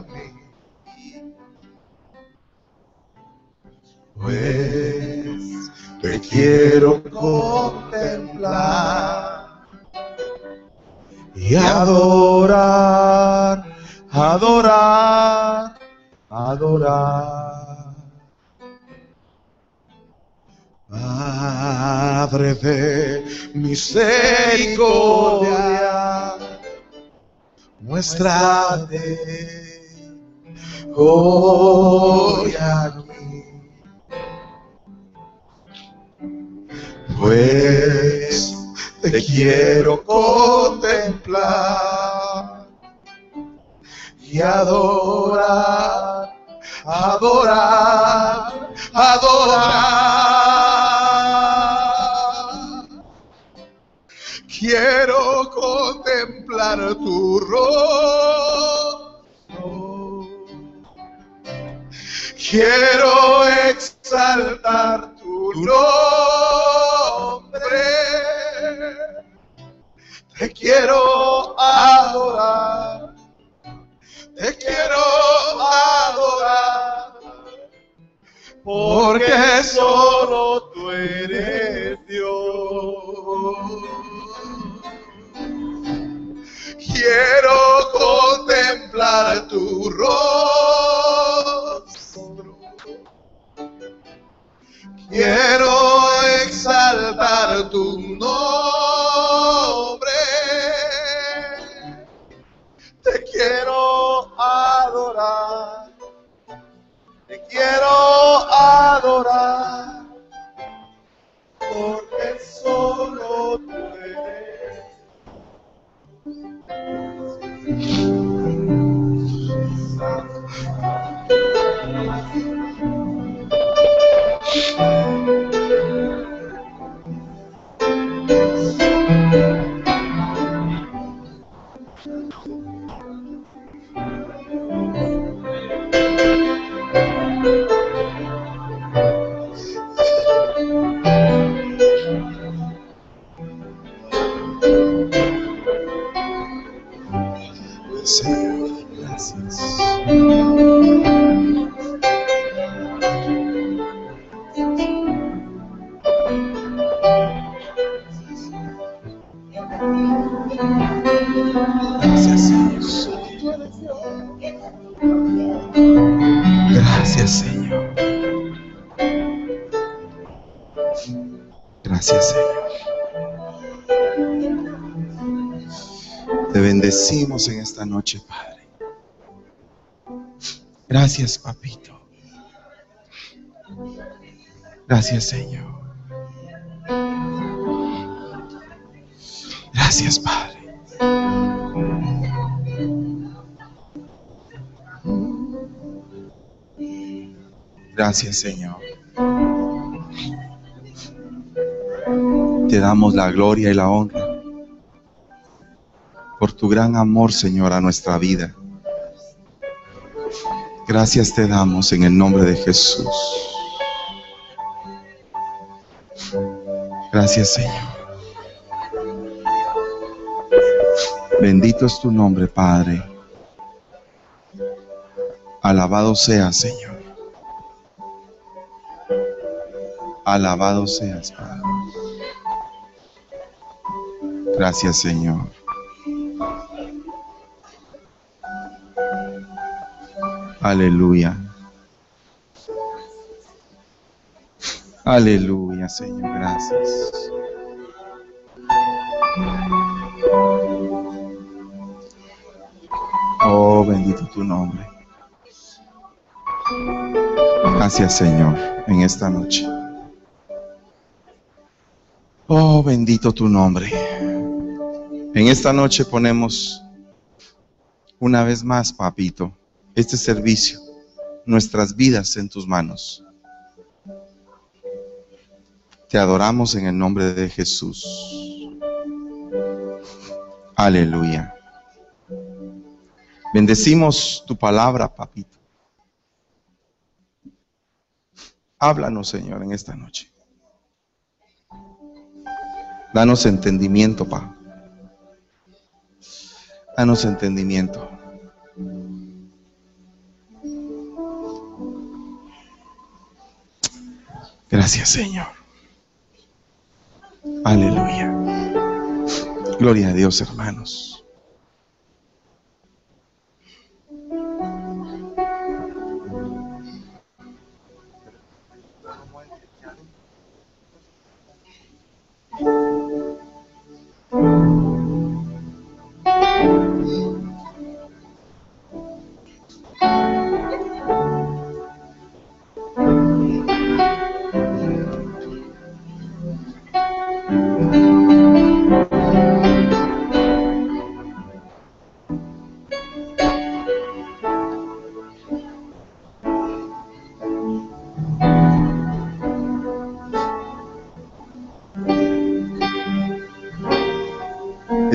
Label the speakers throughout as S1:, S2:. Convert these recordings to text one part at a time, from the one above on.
S1: mí. Pues te quiero contemplar y adorar, adorar, adorar. Padre de misericordia, muéstrate hoy aquí. Pues te quiero contemplar y adorar, adorar, adorar. Quiero contemplar tu rostro. Quiero exaltar tu nombre. Te quiero adorar. Te quiero adorar. Porque solo tú eres Dios. Quiero contemplar tu rostro. Quiero exaltar tu nombre. Te quiero adorar. Te quiero adorar. Porque solo tú Señor, Gracias, Papito. Gracias, Señor. Gracias, Padre. Gracias, Señor. Te damos la gloria y la honra por tu gran amor, Señor, a nuestra vida. Gracias te damos en el nombre de Jesús. Gracias, Señor. Bendito es tu nombre, Padre. Alabado sea, Señor. Alabado seas, Padre. Gracias, Señor. Aleluya. Aleluya, Señor. Gracias. Oh, bendito tu nombre. Gracias, Señor, en esta noche. Oh, bendito tu nombre. En esta noche ponemos una vez más, papito, este servicio, nuestras vidas en tus manos. Te adoramos en el nombre de Jesús. Aleluya. Bendecimos tu palabra, papito. Háblanos, Señor, en esta noche. Danos entendimiento, pa. Danos entendimiento. Gracias, Señor. Aleluya. Gloria a Dios, hermanos.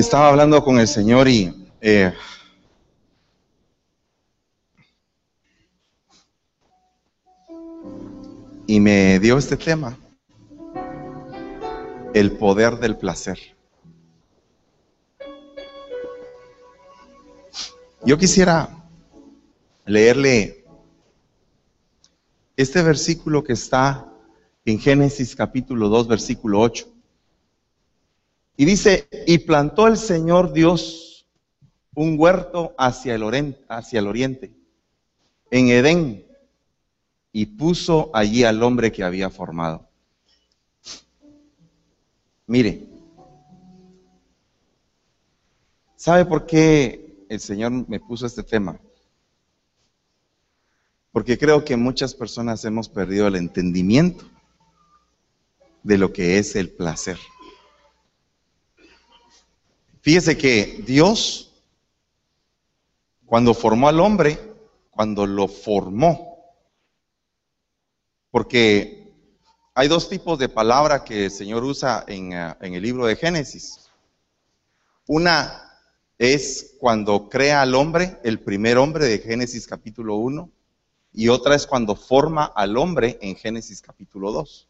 S1: Estaba hablando con el Señor y eh, y me dio este tema, el poder del placer. Yo quisiera leerle este versículo que está en Génesis capítulo 2, versículo 8. Y dice, y plantó el Señor Dios un huerto hacia el, oriente, hacia el oriente, en Edén, y puso allí al hombre que había formado. Mire, ¿sabe por qué el Señor me puso este tema? Porque creo que muchas personas hemos perdido el entendimiento de lo que es el placer. Fíjese que Dios, cuando formó al hombre, cuando lo formó, porque hay dos tipos de palabra que el Señor usa en, en el libro de Génesis. Una es cuando crea al hombre, el primer hombre de Génesis capítulo 1, y otra es cuando forma al hombre en Génesis capítulo 2.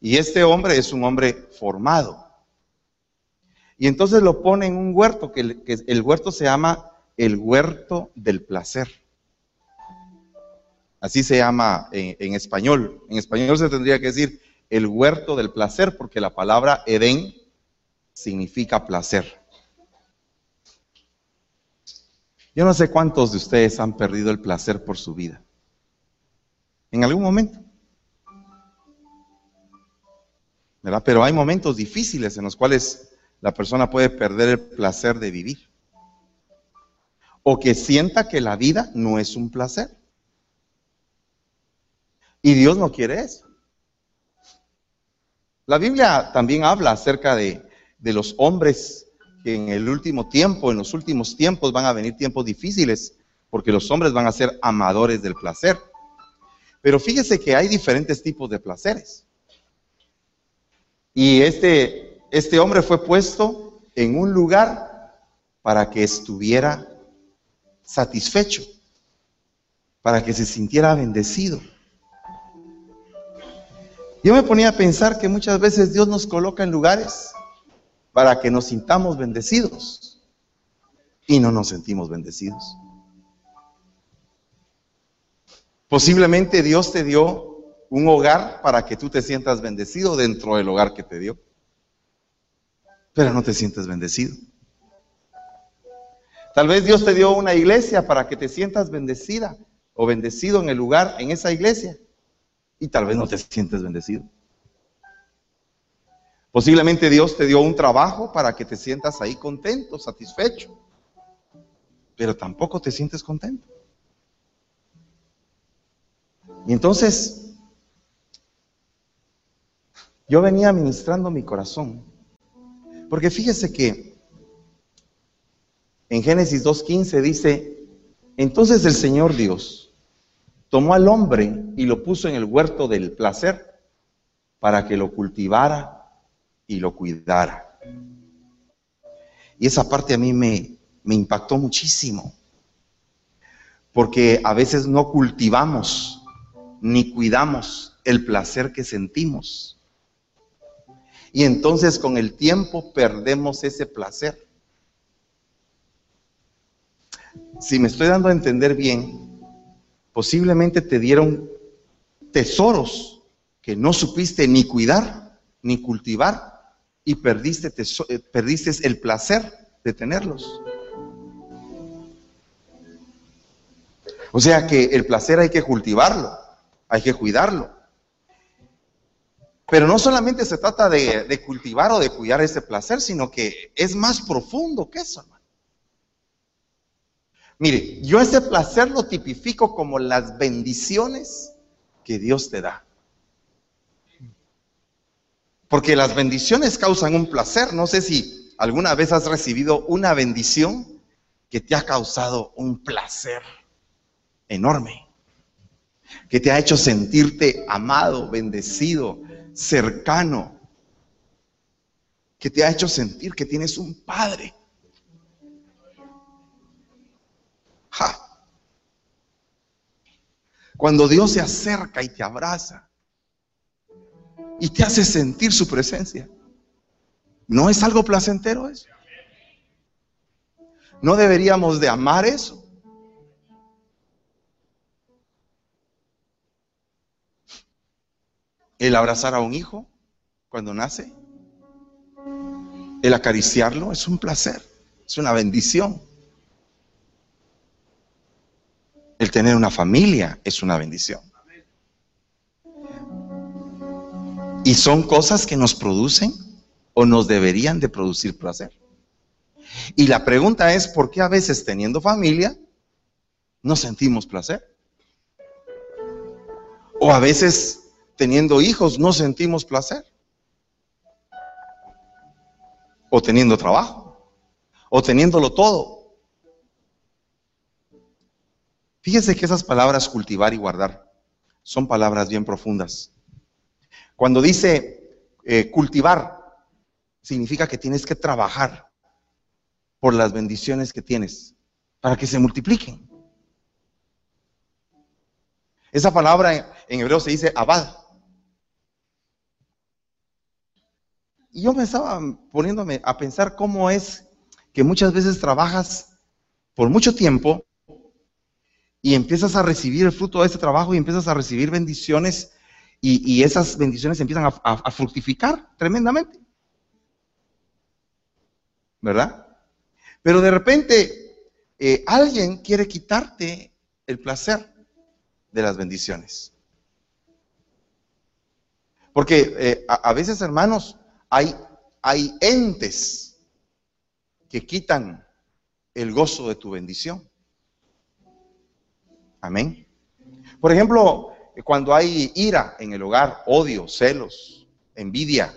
S1: Y este hombre es un hombre formado. Y entonces lo pone en un huerto, que el, huerto se llama el huerto del placer. Así se llama en, en, español. En español se tendría que decir el huerto del placer, porque la palabra Edén significa placer. Yo no sé cuántos de ustedes han perdido el placer por su vida. En algún momento. Pero hay momentos difíciles en los cuales la persona puede perder el placer de vivir. O que sienta que la vida no es un placer. Y Dios no quiere eso. La Biblia también habla acerca de, los hombres que en el último tiempo, en los últimos tiempos van a venir tiempos difíciles, porque los hombres van a ser amadores del placer. Pero fíjese que hay diferentes tipos de placeres. Y este este hombre fue puesto en un lugar para que estuviera satisfecho, para que se sintiera bendecido. Yo me ponía a pensar que muchas veces Dios nos coloca en lugares para que nos sintamos bendecidos y no nos sentimos bendecidos. Posiblemente Dios te dio un hogar para que tú te sientas bendecido dentro del hogar que te dio pero no te sientes bendecido. Tal vez Dios te dio una iglesia para que te sientas bendecida o bendecido en el lugar, en esa iglesia, y tal vez no te sientes bendecido. Posiblemente Dios te dio un trabajo para que te sientas ahí contento, satisfecho, pero tampoco te sientes contento. Y entonces, yo venía ministrando mi corazón porque fíjese que en Génesis 2.15 dice, entonces el Señor Dios tomó al hombre y lo puso en el huerto del placer para que lo cultivara y lo cuidara. Y esa parte a mí me, me impactó muchísimo, porque a veces no cultivamos ni cuidamos el placer que sentimos. Y entonces con el tiempo perdemos ese placer. si me estoy dando a entender bien, posiblemente te dieron tesoros que no supiste ni cuidar ni cultivar y perdiste, eh, perdiste el placer de tenerlos. O sea que el placer hay que cultivarlo, hay que cuidarlo. Pero no solamente se trata de, cultivar o de cuidar ese placer, sino que es más profundo que eso, hermano. Mire, yo ese placer lo tipifico como las bendiciones que Dios te da. Porque las bendiciones causan un placer. No sé si alguna vez has recibido una bendición que te ha causado un placer enorme, que te ha hecho sentirte amado, bendecido, cercano, que te ha hecho sentir que tienes un padre. Cuando Dios se acerca y te abraza y te hace sentir su presencia, ¿no es algo placentero eso? ¿No deberíamos de amar eso? El abrazar a un hijo cuando nace, el acariciarlo es un placer, es una bendición. El tener una familia es una bendición. Y son cosas que nos producen o nos deberían de producir placer. Y la pregunta es, ¿por qué a veces teniendo familia no sentimos placer? O a veces teniendo hijos no sentimos placer. O teniendo trabajo. O teniéndolo todo. Fíjese que esas palabras cultivar y guardar son palabras bien profundas. Cuando dice eh, cultivar, significa que tienes que trabajar por las bendiciones que tienes para que se multipliquen. Esa palabra en hebreo se dice abad. Y yo me estaba poniéndome a pensar cómo es que muchas veces trabajas por mucho tiempo y empiezas a recibir el fruto de ese trabajo y empiezas a recibir bendiciones y, esas bendiciones empiezan a, fructificar tremendamente. ¿Verdad? Pero de repente eh, alguien quiere quitarte el placer de las bendiciones. Porque eh, a veces, hermanos, hay, entes que quitan el gozo de tu bendición. Amén. Por ejemplo, cuando hay ira en el hogar, odio, celos, envidia,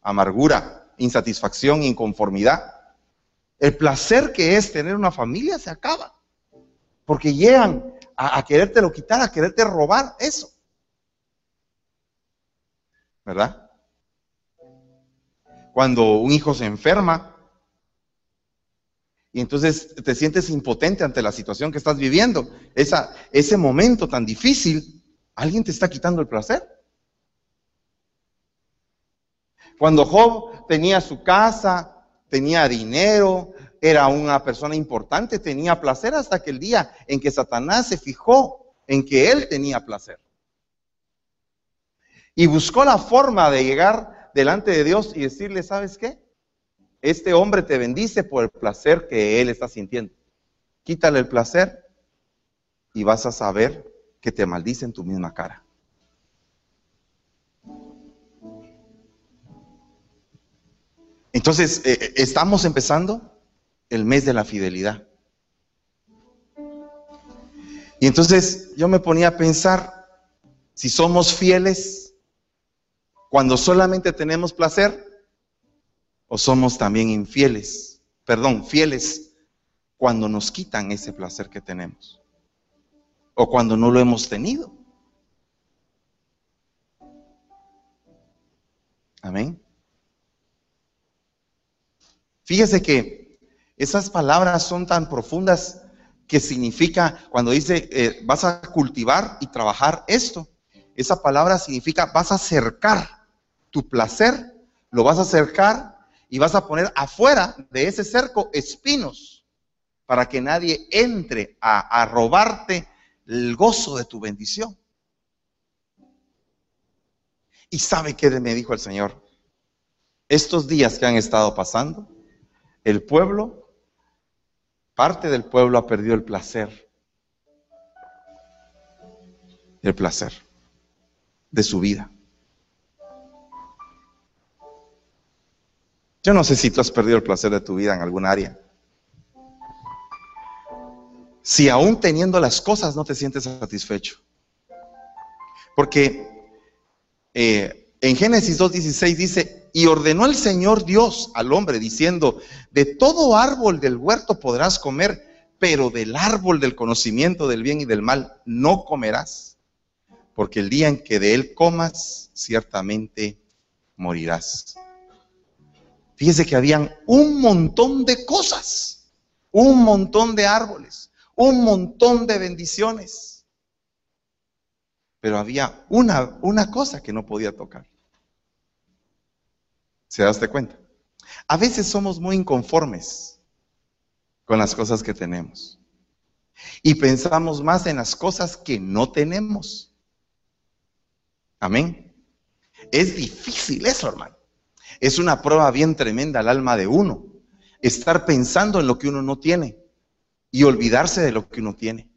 S1: amargura, insatisfacción, inconformidad, el placer que es tener una familia se acaba. Porque llegan a, a querértelo quitar, a quererte robar eso. ¿Verdad? Cuando un hijo se enferma y entonces te sientes impotente ante la situación que estás viviendo. Ese momento tan difícil, alguien te está quitando el placer. Cuando Job tenía su casa, tenía dinero, era una persona importante, tenía placer hasta que el día en que Satanás se fijó en que él tenía placer. Y buscó la forma de llegar delante de Dios y decirle, ¿sabes qué? Este hombre te bendice por el placer que él está sintiendo. Quítale el placer y vas a saber que te maldice en tu misma cara. Entonces, eh, eh, estamos empezando el mes de la fidelidad. Y entonces yo me ponía a pensar, si somos fieles cuando solamente tenemos placer o somos también infieles, perdón, fieles cuando nos quitan ese placer que tenemos o cuando no lo hemos tenido. Amén. Fíjese que esas palabras son tan profundas que significa, cuando dice, eh, vas a cultivar y trabajar esto, esa palabra significa, vas a acercar tu placer, lo vas a acercar y vas a poner afuera de ese cerco espinos para que nadie entre a, a robarte el gozo de tu bendición. ¿Y sabe qué me dijo el Señor? Estos días que han estado pasando, el pueblo, parte del pueblo ha perdido el placer. El placer de su vida. Yo no sé si tú has perdido el placer de tu vida en algún área. Si aún teniendo las cosas no te sientes satisfecho. Porque eh, en Génesis 2.16 dice, y ordenó el Señor Dios al hombre diciendo, de todo árbol del huerto podrás comer, pero del árbol del conocimiento del bien y del mal no comerás, porque el día en que de él comas, ciertamente morirás. Fíjese que habían un montón de cosas, un montón de árboles, un montón de bendiciones. Pero había una, una cosa que no podía tocar. ¿Se daste cuenta? A veces somos muy inconformes con las cosas que tenemos. Y pensamos más en las cosas que no tenemos. Amén. Es difícil eso, hermano. Es una prueba bien tremenda al alma de uno. Estar pensando en lo que uno no tiene y olvidarse de lo que uno tiene.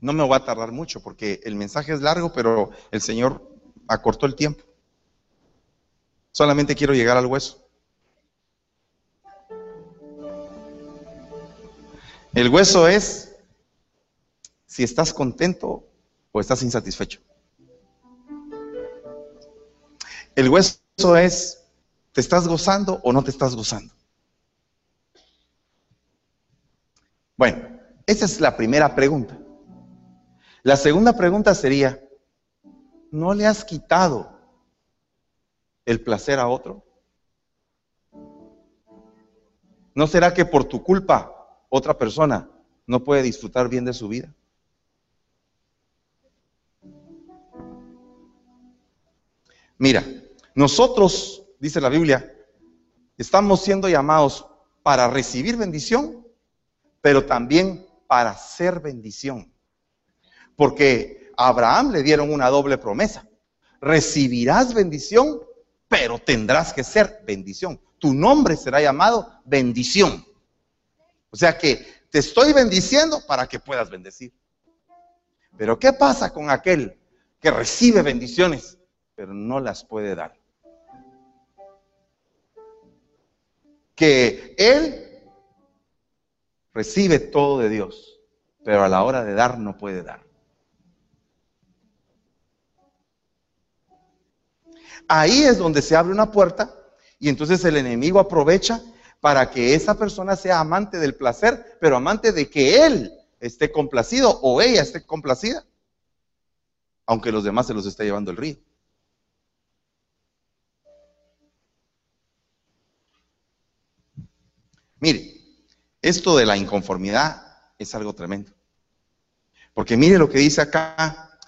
S1: No me voy a tardar mucho porque el mensaje es largo, pero el Señor acortó el tiempo. Solamente quiero llegar al hueso. El hueso es si estás contento o estás insatisfecho. El hueso es, ¿te estás gozando o no te estás gozando? Bueno, esa es la primera pregunta. La segunda pregunta sería, ¿no le has quitado el placer a otro? ¿No será que por tu culpa otra persona no puede disfrutar bien de su vida? Mira, nosotros, dice la Biblia, estamos siendo llamados para recibir bendición, pero también para ser bendición. Porque a Abraham le dieron una doble promesa. Recibirás bendición, pero tendrás que ser bendición. Tu nombre será llamado bendición. O sea que te estoy bendiciendo para que puedas bendecir. Pero ¿qué pasa con aquel que recibe bendiciones, pero no las puede dar? que Él recibe todo de Dios, pero a la hora de dar no puede dar. Ahí es donde se abre una puerta y entonces el enemigo aprovecha para que esa persona sea amante del placer, pero amante de que él esté complacido o ella esté complacida, aunque los demás se los esté llevando el río. Mire, esto de la inconformidad es algo tremendo. Porque mire lo que dice acá,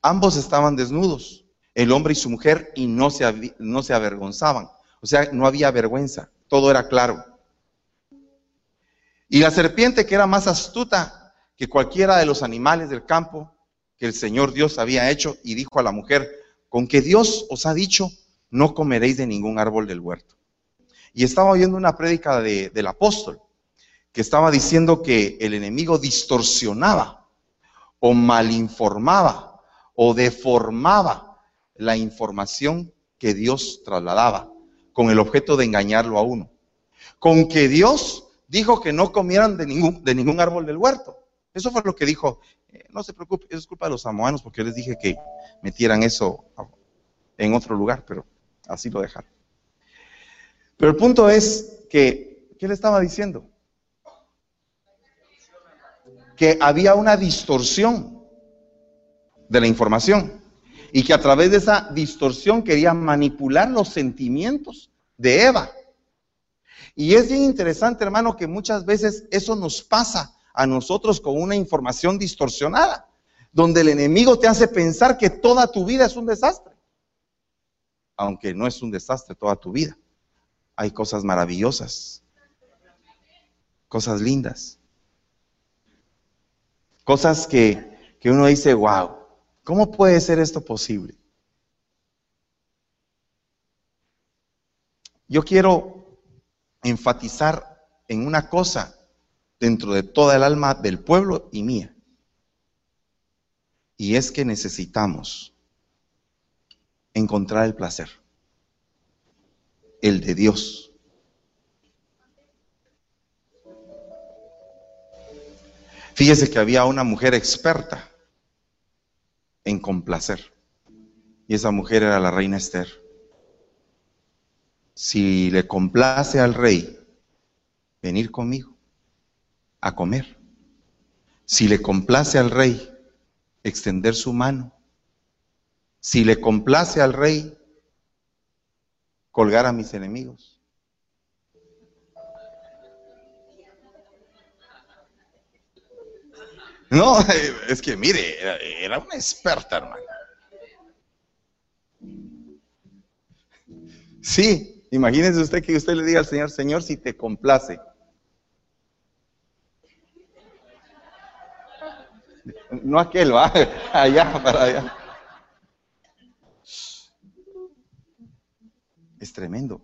S1: ambos estaban desnudos, el hombre y su mujer, y no se, no se avergonzaban. O sea, no había vergüenza, todo era claro. Y la serpiente, que era más astuta que cualquiera de los animales del campo que el Señor Dios había hecho, y dijo a la mujer, con que Dios os ha dicho, no comeréis de ningún árbol del huerto. Y estaba oyendo una prédica del apóstol que estaba diciendo que el enemigo distorsionaba o malinformaba o deformaba la información que Dios trasladaba con el objeto de engañarlo a uno. Con que Dios dijo que no comieran de ningún, de ningún árbol del huerto. Eso fue lo que dijo. Eh, no se preocupe, eso es culpa de los samoanos porque yo les dije que metieran eso en otro lugar, pero así lo dejaron. Pero el punto es que, ¿qué le estaba diciendo? Que había una distorsión de la información y que a través de esa distorsión quería manipular los sentimientos de Eva. Y es bien interesante, hermano, que muchas veces eso nos pasa a nosotros con una información distorsionada, donde el enemigo te hace pensar que toda tu vida es un desastre, aunque no es un desastre toda tu vida hay cosas maravillosas cosas lindas. Cosas que, que uno dice, wow, ¿cómo puede ser esto posible? Yo quiero enfatizar en una cosa dentro de toda el alma del pueblo y mía. Y es que necesitamos encontrar el placer, el de Dios. Fíjese que había una mujer experta en complacer. Y esa mujer era la reina Esther. Si le complace al rey venir conmigo a comer, si le complace al rey extender su mano, si le complace al rey colgar a mis enemigos, No, es que mire, era, una experta, hermano. Sí, imagínese usted que usted le diga al Señor, Señor, si te complace. No aquel, va, allá, para allá. Es tremendo.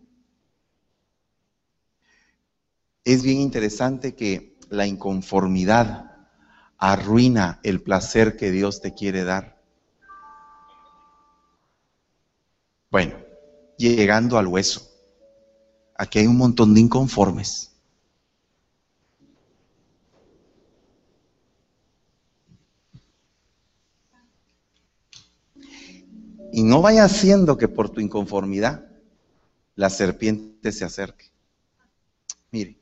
S1: Es bien interesante que la inconformidad arruina el placer que Dios te quiere dar. Bueno, llegando al hueso, aquí hay un montón de inconformes. Y no vaya haciendo que por tu inconformidad la serpiente se acerque. Mire,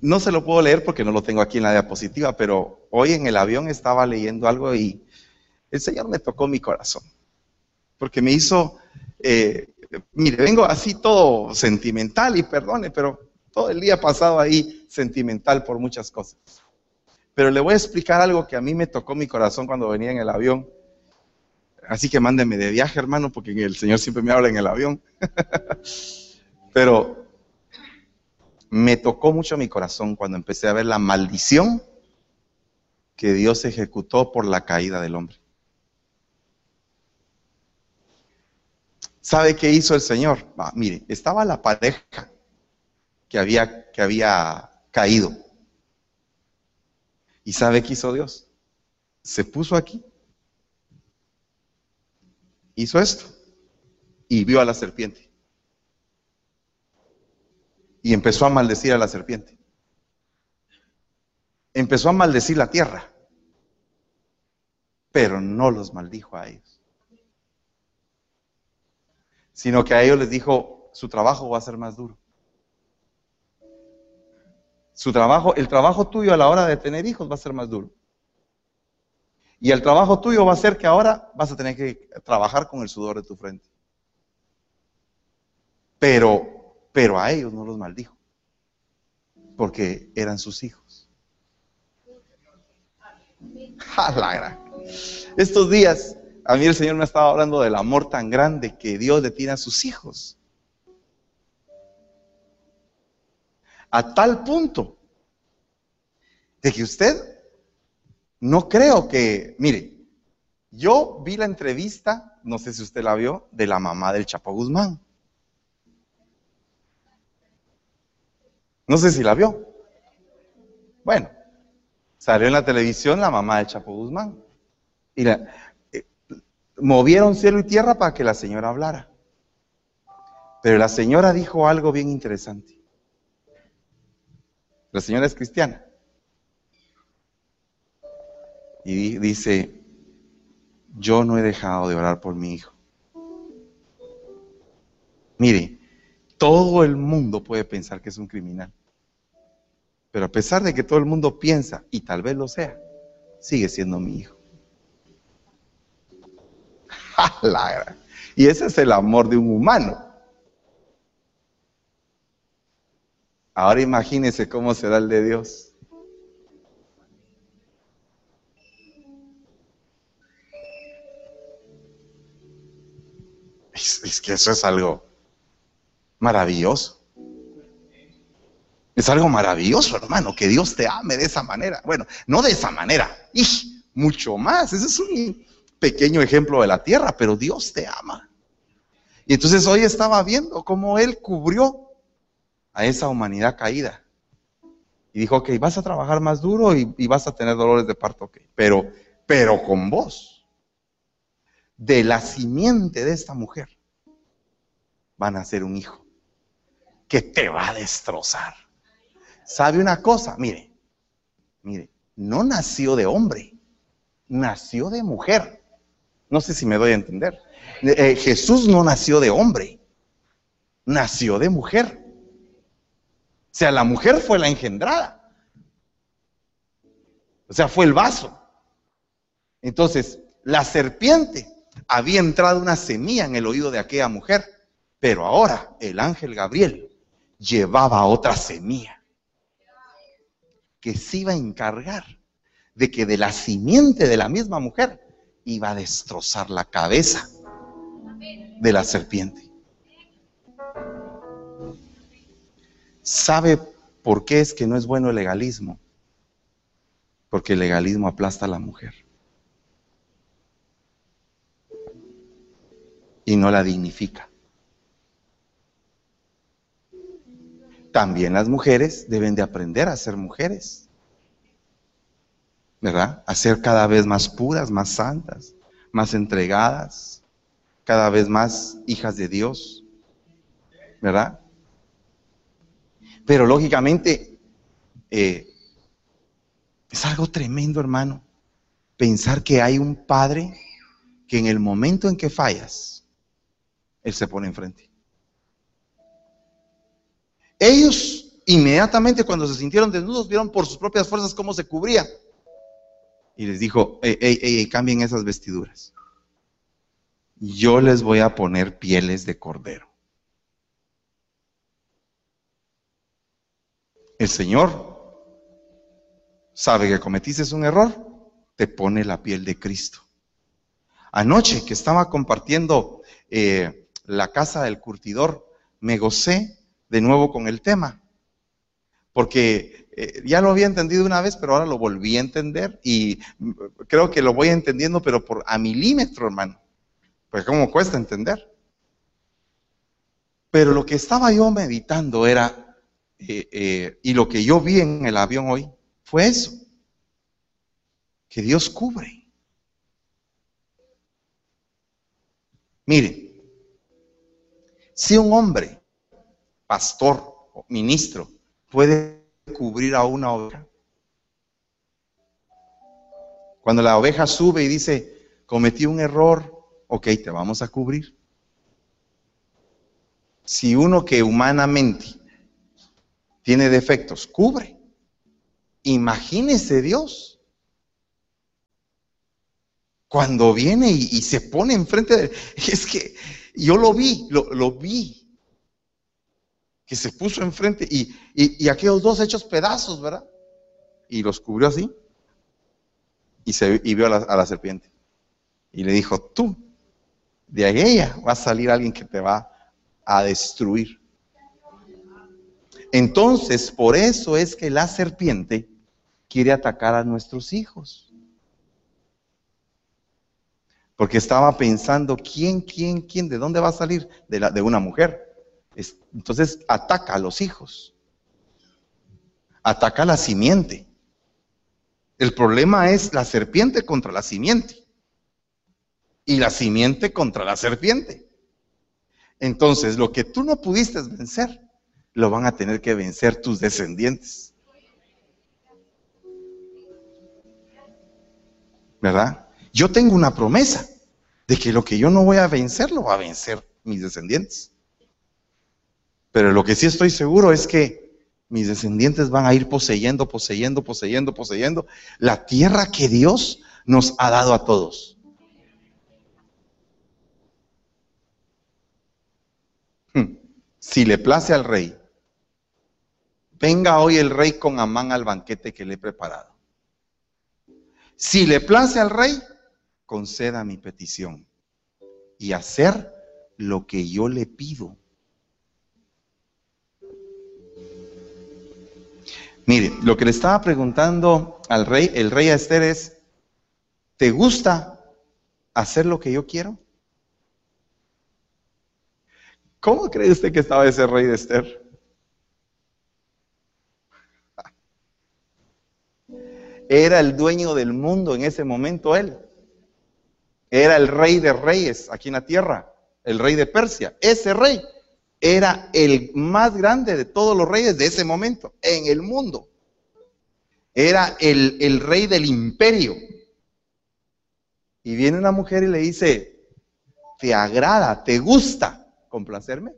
S1: no se lo puedo leer porque no lo tengo aquí en la diapositiva, pero hoy en el avión estaba leyendo algo y el Señor me tocó mi corazón. Porque me hizo, eh, mire, vengo así todo sentimental y perdone, pero todo el día pasado ahí sentimental por muchas cosas. Pero le voy a explicar algo que a mí me tocó mi corazón cuando venía en el avión. Así que mándeme de viaje, hermano, porque el Señor siempre me habla en el avión. pero me tocó mucho mi corazón cuando empecé a ver la maldición que Dios ejecutó por la caída del hombre. ¿Sabe qué hizo el Señor? mire, estaba la pareja que había, que había caído. ¿Y sabe qué hizo Dios? Se puso aquí. Hizo esto. Y vio a la serpiente y empezó a maldecir a la serpiente. Empezó a maldecir la tierra, pero no los maldijo a ellos. Sino que a ellos les dijo, su trabajo va a ser más duro. Su trabajo, el trabajo tuyo a la hora de tener hijos va a ser más duro. Y el trabajo tuyo va a ser que ahora vas a tener que trabajar con el sudor de tu frente. Pero pero a ellos no los maldijo, porque eran sus hijos. Estos días, a mí el Señor me estaba hablando del amor tan grande que Dios le tiene a sus hijos. A tal punto de que usted no creo que, mire, yo vi la entrevista, no sé si usted la vio, de la mamá del Chapo Guzmán. No sé si la vio. Bueno, salió en la televisión la mamá de Chapo Guzmán. Y la, eh, movieron cielo y tierra para que la señora hablara. Pero la señora dijo algo bien interesante. La señora es cristiana. Y dice, yo no he dejado de orar por mi hijo. Mire, todo el mundo puede pensar que es un criminal. Pero a pesar de que todo el mundo piensa, y tal vez lo sea, sigue siendo mi hijo. y ese es el amor de un humano. Ahora imagínese cómo será el de Dios. Es que eso es algo maravilloso. Es algo maravilloso, hermano, que Dios te ame de esa manera. Bueno, no de esa manera, y mucho más. Ese es un pequeño ejemplo de la tierra, pero Dios te ama. Y entonces hoy estaba viendo cómo Él cubrió a esa humanidad caída. Y dijo, ok, vas a trabajar más duro y, vas a tener dolores de parto, ok. Pero, pero con vos, de la simiente de esta mujer, van a ser un hijo que te va a destrozar. ¿Sabe una cosa? Mire, mire, no nació de hombre, nació de mujer. No sé si me doy a entender. Eh, Jesús no nació de hombre, nació de mujer. O sea, la mujer fue la engendrada. O sea, fue el vaso. Entonces, la serpiente había entrado una semilla en el oído de aquella mujer, pero ahora el ángel Gabriel llevaba otra semilla que se iba a encargar de que de la simiente de la misma mujer iba a destrozar la cabeza de la serpiente. ¿Sabe por qué es que no es bueno el legalismo? Porque el legalismo aplasta a la mujer. Y no la dignifica. También las mujeres deben de aprender a ser mujeres. ¿Verdad? A ser cada vez más puras, más santas, más entregadas, cada vez más hijas de Dios. ¿Verdad? Pero lógicamente eh, es algo tremendo, hermano, pensar que hay un padre que en el momento en que fallas, Él se pone enfrente. Ellos inmediatamente cuando se sintieron desnudos vieron por sus propias fuerzas cómo se cubría. Y les dijo, cambien esas vestiduras. Yo les voy a poner pieles de cordero. El Señor sabe que cometiste un error, te pone la piel de Cristo. Anoche que estaba compartiendo eh, la casa del curtidor, me gocé de nuevo con el tema. Porque eh, ya lo había entendido una vez, pero ahora lo volví a entender y mm, creo que lo voy entendiendo, pero por a milímetro, hermano. Pues cómo cuesta entender. Pero lo que estaba yo meditando era, eh, eh, y lo que yo vi en el avión hoy, fue eso. Que Dios cubre. Mire, si un hombre pastor o ministro puede cubrir a una oveja? Cuando la oveja sube y dice, cometí un error, ok, te vamos a cubrir. Si uno que humanamente tiene defectos, cubre. Imagínese Dios. Cuando viene y, se pone enfrente de... Es que yo lo vi, lo, vi que se puso enfrente y, y, aquellos dos hechos pedazos, ¿verdad? Y los cubrió así y, se, y vio a la, a la serpiente. Y le dijo, tú, de aquella va a salir alguien que te va a destruir. Entonces, por eso es que la serpiente quiere atacar a nuestros hijos. Porque estaba pensando, ¿quién, quién, quién, de dónde va a salir? De, la, de una mujer. Entonces ataca a los hijos, ataca a la simiente. El problema es la serpiente contra la simiente y la simiente contra la serpiente. Entonces, lo que tú no pudiste vencer, lo van a tener que vencer tus descendientes. ¿Verdad? Yo tengo una promesa de que lo que yo no voy a vencer, lo va a vencer mis descendientes. Pero lo que sí estoy seguro es que mis descendientes van a ir poseyendo, poseyendo, poseyendo, poseyendo la tierra que Dios nos ha dado a todos. Hmm. Si le place al rey, venga hoy el rey con Amán al banquete que le he preparado. Si le place al rey, conceda mi petición y hacer lo que yo le pido. Mire, lo que le estaba preguntando al rey, el rey a Esther es, ¿te gusta hacer lo que yo quiero? ¿Cómo cree usted que estaba ese rey de Esther? Era el dueño del mundo en ese momento él. Era el rey de reyes aquí en la tierra, el rey de Persia. Ese rey era el más grande de todos los reyes de ese momento en el mundo. Era el, el rey del imperio. Y viene una mujer y le dice, ¿te agrada, te gusta complacerme?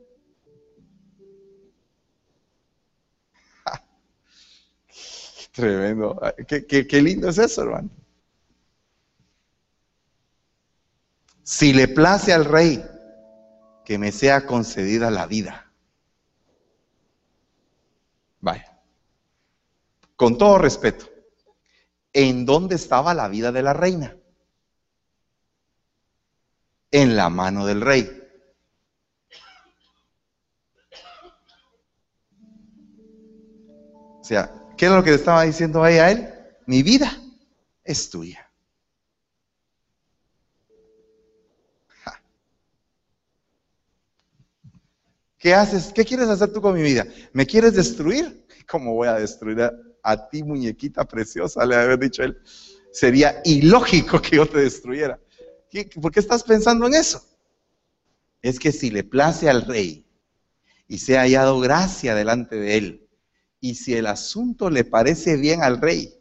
S1: Tremendo. Qué, qué, lindo es eso, hermano. Si le place al rey que me sea concedida la vida. Vaya. Con todo respeto, ¿en dónde estaba la vida de la reina? En la mano del rey. O sea, ¿qué es lo que le estaba diciendo ahí a él? Mi vida es tuya. ¿Qué haces? ¿Qué quieres hacer tú con mi vida? ¿Me quieres destruir? ¿Cómo voy a destruir a, ti, muñequita preciosa? Le había dicho él. Sería ilógico que yo te destruyera. ¿Por qué estás pensando en eso? Es que si le place al rey y se ha hallado gracia delante de él, y si el asunto le parece bien al rey,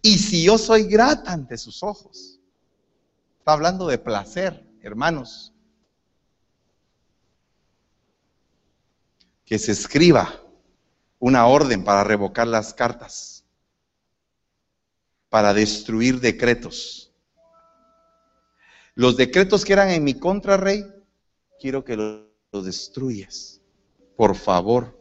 S1: y si yo soy grata ante sus ojos, está hablando de placer, hermanos. Que se escriba una orden para revocar las cartas, para destruir decretos. Los decretos que eran en mi contra, rey, quiero que los, destruyas. Por favor.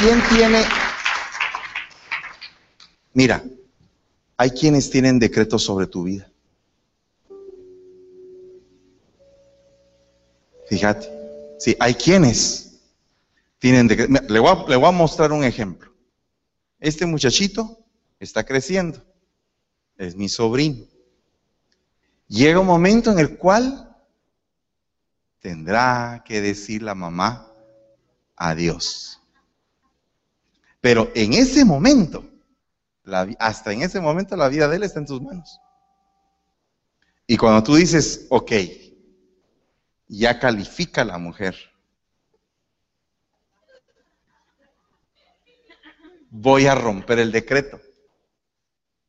S1: ¿Quién tiene? Mira, hay quienes tienen decretos sobre tu vida. Fíjate, sí, hay quienes tienen decretos. Le voy, le voy a mostrar un ejemplo. Este muchachito está creciendo, es mi sobrino. Llega un momento en el cual tendrá que decir la mamá adiós. Pero en ese momento, hasta en ese momento la vida de él está en tus manos. Y cuando tú dices, ok, ya califica la mujer, voy a romper el decreto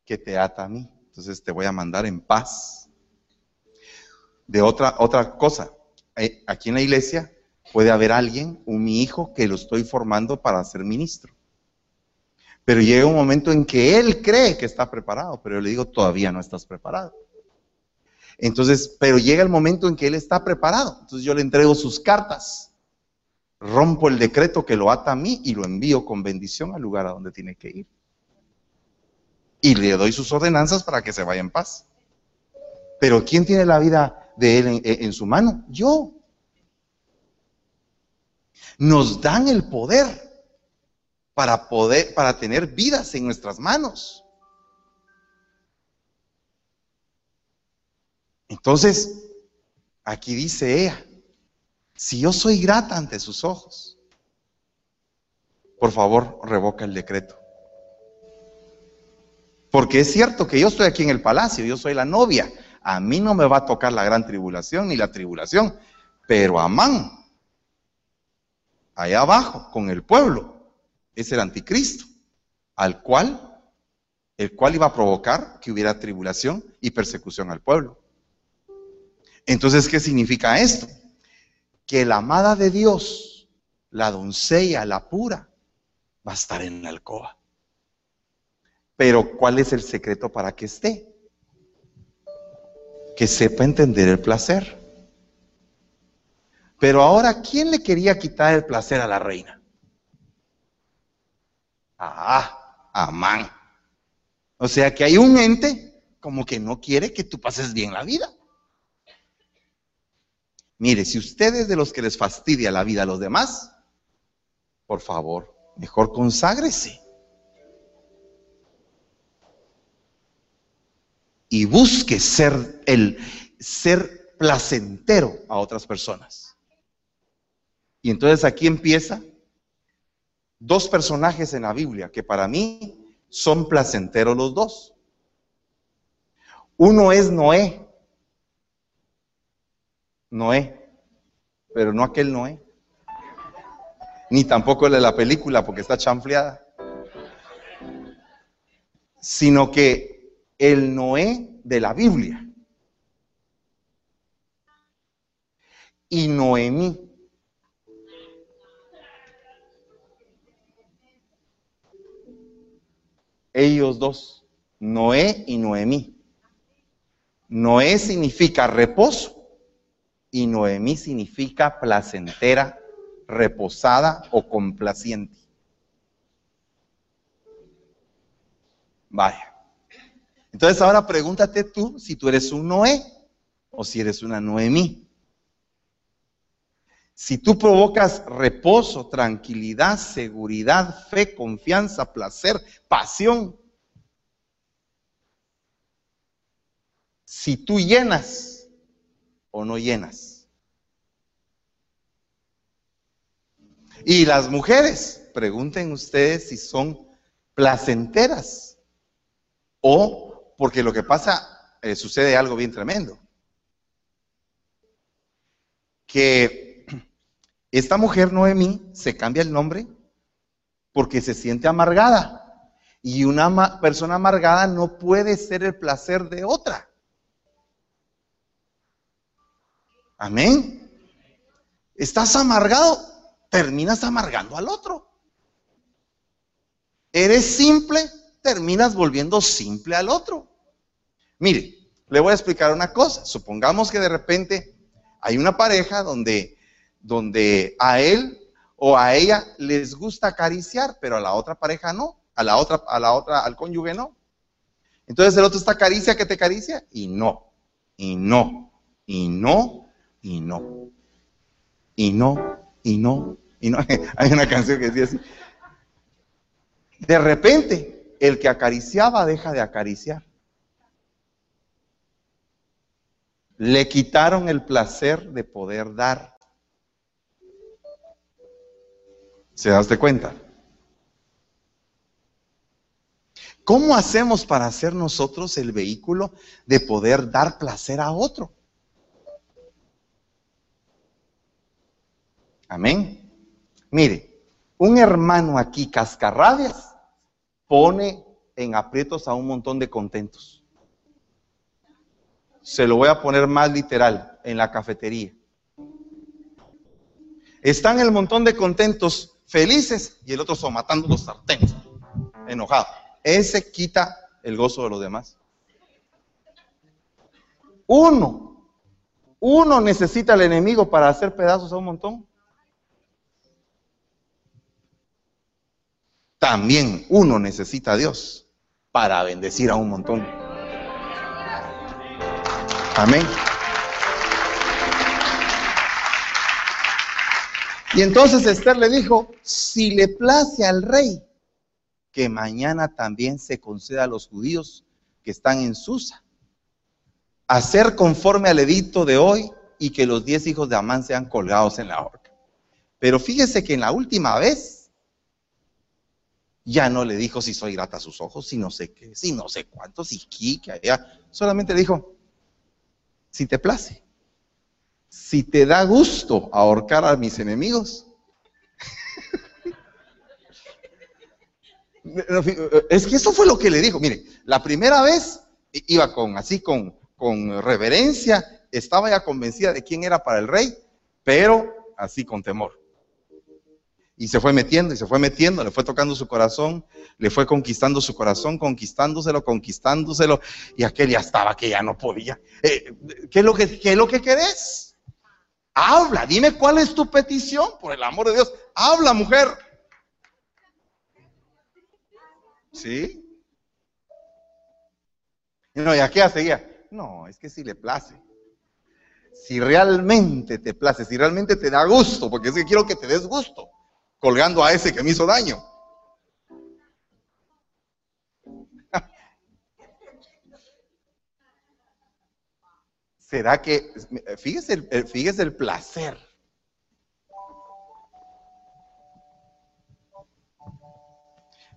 S1: que te ata a mí. Entonces te voy a mandar en paz. De otra, otra cosa, eh, aquí en la iglesia puede haber alguien, un mi hijo, que lo estoy formando para ser ministro. Pero llega un momento en que él cree que está preparado, pero yo le digo, todavía no estás preparado. Entonces, pero llega el momento en que él está preparado. Entonces yo le entrego sus cartas, rompo el decreto que lo ata a mí y lo envío con bendición al lugar a donde tiene que ir. Y le doy sus ordenanzas para que se vaya en paz. Pero ¿quién tiene la vida de él en, en su mano? Yo. Nos dan el poder para poder, para tener vidas en nuestras manos. Entonces, aquí dice ella, si yo soy grata ante sus ojos, por favor, revoca el decreto. Porque es cierto que yo estoy aquí en el palacio, yo soy la novia. A mí no me va a tocar la gran tribulación ni la tribulación, pero Amán, allá abajo, con el pueblo, es el anticristo, al cual, el cual iba a provocar que hubiera tribulación y persecución al pueblo. Entonces, ¿qué significa esto? Que la amada de Dios, la doncella, la pura, va a estar en la alcoba. Pero ¿cuál es el secreto para que esté? Que sepa entender el placer. Pero ahora, ¿quién le quería quitar el placer a la reina? Ah, Amán. O sea que hay un ente como que no quiere que tú pases bien la vida. Mire, si usted es de los que les fastidia la vida a los demás, por favor, mejor conságrese. Y busque ser el ser placentero a otras personas. Y entonces aquí empieza dos personajes en la Biblia que para mí son placenteros los dos. Uno es Noé. Noé, pero no aquel Noé. Ni tampoco el de la película porque está chanfleada. Sino que el Noé de la Biblia. Y Noemí. Ellos dos, Noé y Noemí. Noé significa reposo y Noemí significa placentera, reposada o complaciente. Vaya. Entonces ahora pregúntate tú si tú eres un Noé o si eres una Noemí. Si tú provocas reposo, tranquilidad, seguridad, fe, confianza, placer, pasión, si tú llenas o no llenas. Y las mujeres, pregunten ustedes si son placenteras o porque lo que pasa, eh, sucede algo bien tremendo. Que esta mujer Noemí se cambia el nombre porque se siente amargada. Y una persona amargada no puede ser el placer de otra. Amén. Estás amargado, terminas amargando al otro. Eres simple, terminas volviendo simple al otro. Mire, le voy a explicar una cosa. Supongamos que de repente hay una pareja donde, donde a él o a ella les gusta acariciar, pero a la otra pareja no, a la otra, a la otra, al cónyuge no. Entonces el otro está acaricia que te acaricia y no, y no, y no, y no. Y no, y no, y no. Hay una canción que decía así. De repente, el que acariciaba deja de acariciar. Le quitaron el placer de poder dar. ¿Se das de cuenta? ¿Cómo hacemos para hacer nosotros el vehículo de poder dar placer a otro? Amén. Mire, un hermano aquí, cascarrabias, pone en aprietos a un montón de contentos. Se lo voy a poner más literal, en la cafetería. Están el montón de contentos felices y el otro somatando los sartenes, enojado. Ese quita el gozo de los demás. Uno, uno necesita al enemigo para hacer pedazos a un montón. también uno necesita a Dios para bendecir a un montón. Amén. Y entonces Esther le dijo, si le place al rey, que mañana también se conceda a los judíos que están en Susa, hacer conforme al edicto de hoy y que los diez hijos de Amán sean colgados en la horca. Pero fíjese que en la última vez ya no le dijo si soy grata a sus ojos, si no sé qué, si no sé cuánto, si qué, que allá. Solamente dijo, si te place, si te da gusto ahorcar a mis enemigos. es que eso fue lo que le dijo. Mire, la primera vez iba con así con, con reverencia, estaba ya convencida de quién era para el rey, pero así con temor. Y se fue metiendo y se fue metiendo, le fue tocando su corazón, le fue conquistando su corazón, conquistándoselo, conquistándoselo, y aquel ya estaba que ya no podía. Eh, ¿qué, es lo que, ¿Qué es lo que querés? Habla, dime cuál es tu petición, por el amor de Dios. Habla, mujer. ¿Sí? No, y aquella seguía. No, es que si le place. si realmente te place, si realmente te da gusto, porque es que quiero que te des gusto, colgando a ese que me hizo daño. ¿Será que, fíjese fíjese el placer?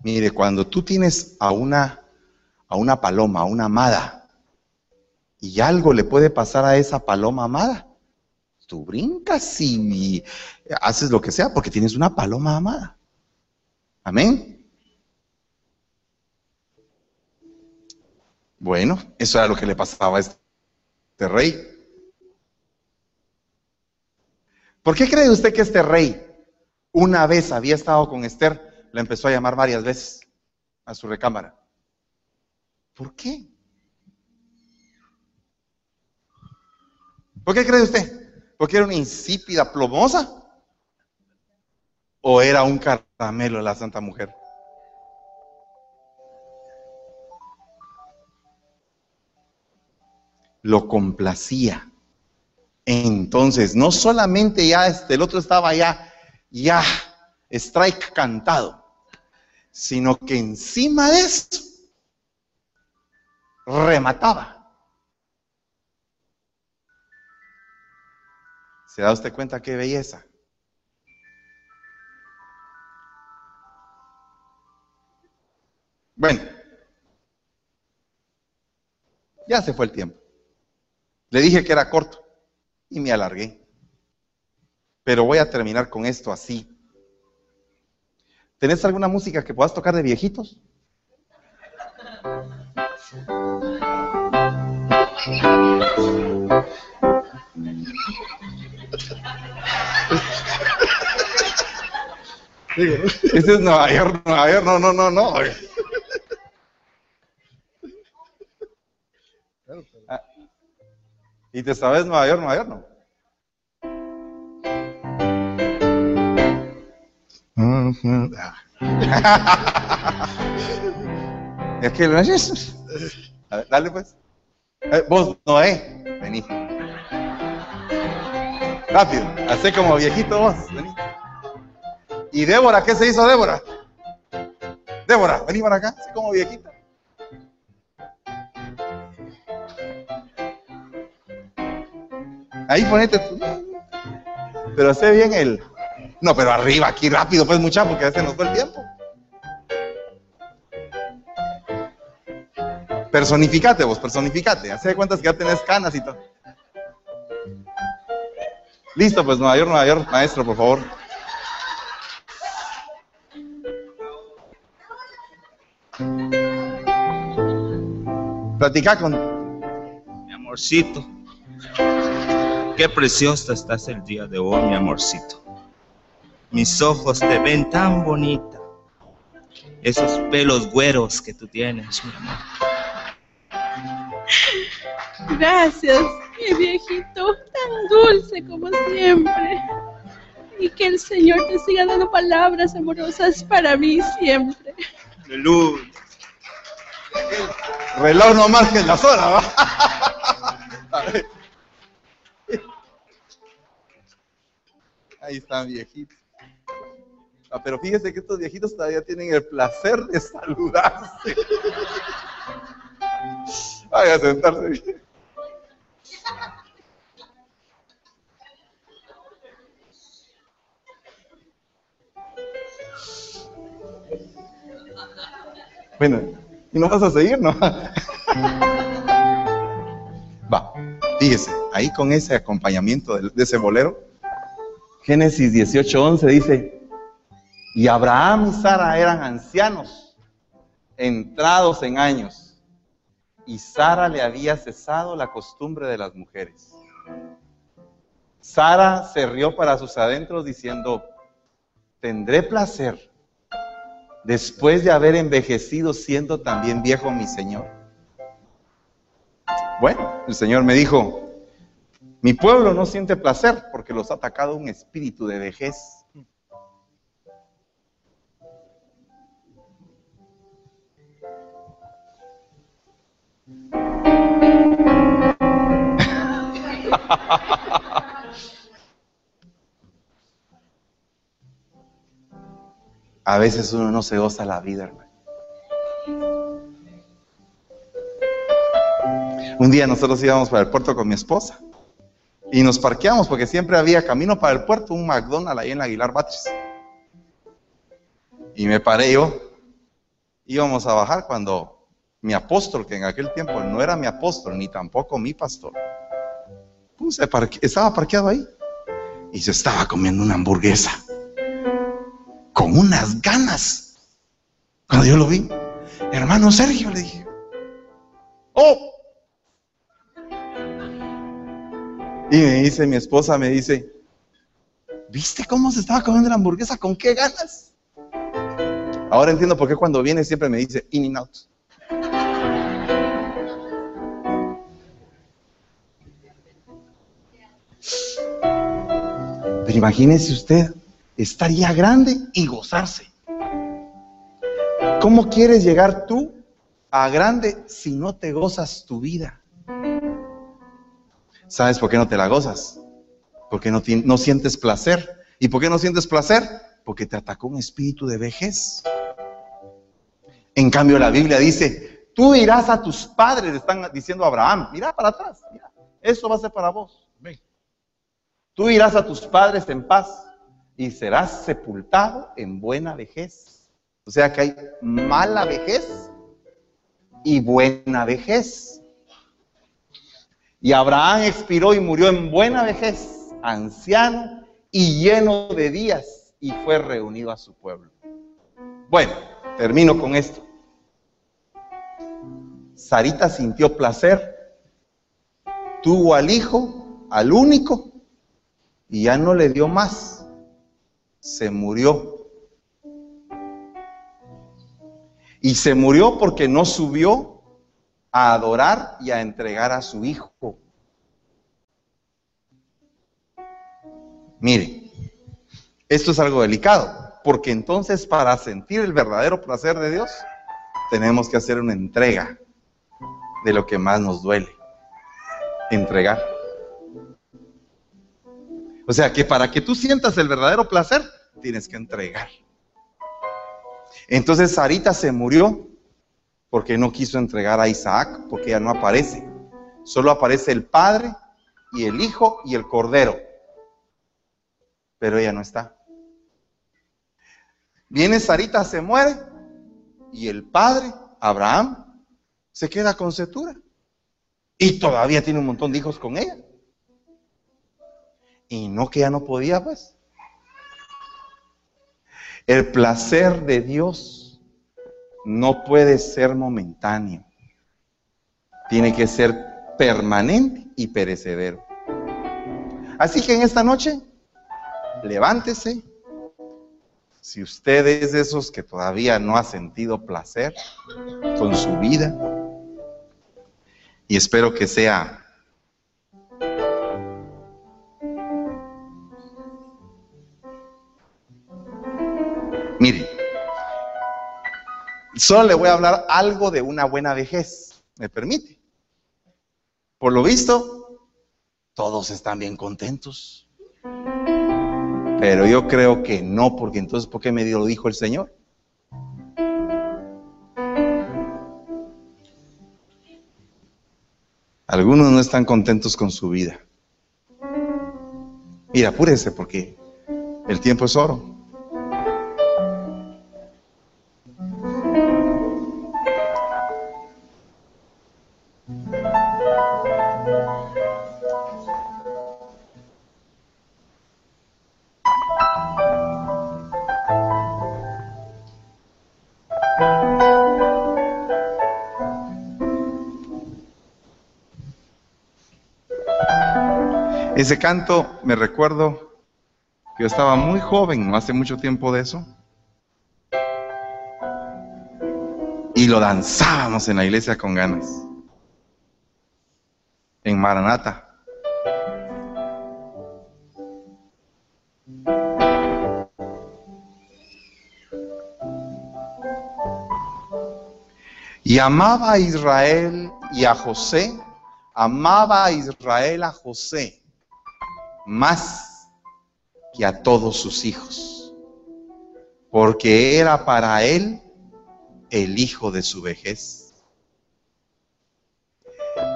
S1: Mire, cuando tú tienes a una, a una paloma, a una amada, y algo le puede pasar a esa paloma amada, tú brincas y haces lo que sea porque tienes una paloma amada. Amén. Bueno, eso era lo que le pasaba a este rey. ¿Por qué cree usted que este rey una vez había estado con Esther la empezó a llamar varias veces a su recámara. ¿Por qué? ¿Por qué cree usted? ¿Porque era una insípida plomosa? ¿O era un caramelo la santa mujer? Lo complacía. Entonces, no solamente ya este, el otro estaba ya, ya, strike cantado sino que encima de eso remataba. ¿Se da usted cuenta qué belleza? Bueno, ya se fue el tiempo. Le dije que era corto y me alargué. Pero voy a terminar con esto así, ¿Tenés alguna música que puedas tocar de viejitos? Ese es Nueva York, Nueva York, no, no, no, no. ¿Y te sabes Nueva York, Nueva York, no? es que no es A ver, dale pues. Eh, vos, Noé, vení. Rápido, hace como viejito vos, vení. ¿Y Débora? ¿Qué se hizo Débora? Débora, vení para acá, así como viejita. Ahí ponete tú. Pero hace bien el. No, pero arriba, aquí rápido, pues mucha, porque a veces nos fue el tiempo. Personificate vos, personificate. Hace de cuentas que ya tenés canas y todo. Listo, pues Nueva York, Nueva York, maestro, por favor. Platica con
S2: mi amorcito. Qué preciosa estás el día de hoy, mi amorcito. Mis ojos te ven tan bonita. Esos pelos güeros que tú tienes, mi amor.
S3: Gracias, mi viejito, tan dulce como siempre. Y que el Señor te siga dando palabras amorosas para mí siempre.
S2: De luz.
S1: Reloj no marque las horas, ¿va? Ahí están viejitos. Ah, pero fíjese que estos viejitos todavía tienen el placer de saludarse. Vaya a sentarse Bueno, ¿y no vas a seguir, no? Va, fíjese, ahí con ese acompañamiento de ese bolero, Génesis 18:11 dice, y Abraham y Sara eran ancianos, entrados en años, y Sara le había cesado la costumbre de las mujeres. Sara se rió para sus adentros diciendo, tendré placer después de haber envejecido siendo también viejo mi Señor. Bueno, el Señor me dijo, mi pueblo no siente placer porque los ha atacado un espíritu de vejez A veces uno no se goza la vida, hermano. Un día nosotros íbamos para el puerto con mi esposa y nos parqueamos porque siempre había camino para el puerto, un McDonald's ahí en la Aguilar Batres. Y me paré yo. Íbamos a bajar cuando mi apóstol, que en aquel tiempo no era mi apóstol ni tampoco mi pastor, pues, estaba parqueado ahí y se estaba comiendo una hamburguesa con unas ganas. Cuando yo lo vi, hermano Sergio, le dije, oh. Y me dice, mi esposa me dice, ¿viste cómo se estaba comiendo la hamburguesa? ¿Con qué ganas? Ahora entiendo por qué cuando viene siempre me dice in and out. Pero imagínese usted estar ya grande y gozarse. ¿Cómo quieres llegar tú a grande si no te gozas tu vida? ¿Sabes por qué no te la gozas? Porque no, no sientes placer. ¿Y por qué no sientes placer? Porque te atacó un espíritu de vejez. En cambio, la Biblia dice, tú irás a tus padres, están diciendo a Abraham, mira para atrás, mira, eso va a ser para vos. Tú irás a tus padres en paz y serás sepultado en buena vejez. O sea que hay mala vejez y buena vejez. Y Abraham expiró y murió en buena vejez, anciano y lleno de días, y fue reunido a su pueblo. Bueno, termino con esto. Sarita sintió placer, tuvo al hijo, al único, y ya no le dio más se murió. Y se murió porque no subió a adorar y a entregar a su hijo. Mire, esto es algo delicado, porque entonces para sentir el verdadero placer de Dios, tenemos que hacer una entrega de lo que más nos duele. Entregar. O sea que para que tú sientas el verdadero placer, tienes que entregar. Entonces Sarita se murió porque no quiso entregar a Isaac, porque ya no aparece. Solo aparece el padre y el hijo y el cordero. Pero ella no está. Viene Sarita, se muere y el padre, Abraham, se queda con Setura. Y todavía tiene un montón de hijos con ella. Y no que ya no podía, pues. El placer de Dios no puede ser momentáneo. Tiene que ser permanente y perecedero. Así que en esta noche, levántese. Si usted es de esos que todavía no ha sentido placer con su vida, y espero que sea Mire, solo le voy a hablar algo de una buena vejez. ¿Me permite? Por lo visto, todos están bien contentos. Pero yo creo que no, porque entonces, ¿por qué me lo dijo el Señor? Algunos no están contentos con su vida. Mira, apúrese porque el tiempo es oro. Ese canto me recuerdo que yo estaba muy joven, no hace mucho tiempo de eso. Y lo danzábamos en la iglesia con ganas. En Maranata. Y amaba a Israel y a José amaba a Israel a José más que a todos sus hijos, porque era para él el hijo de su vejez.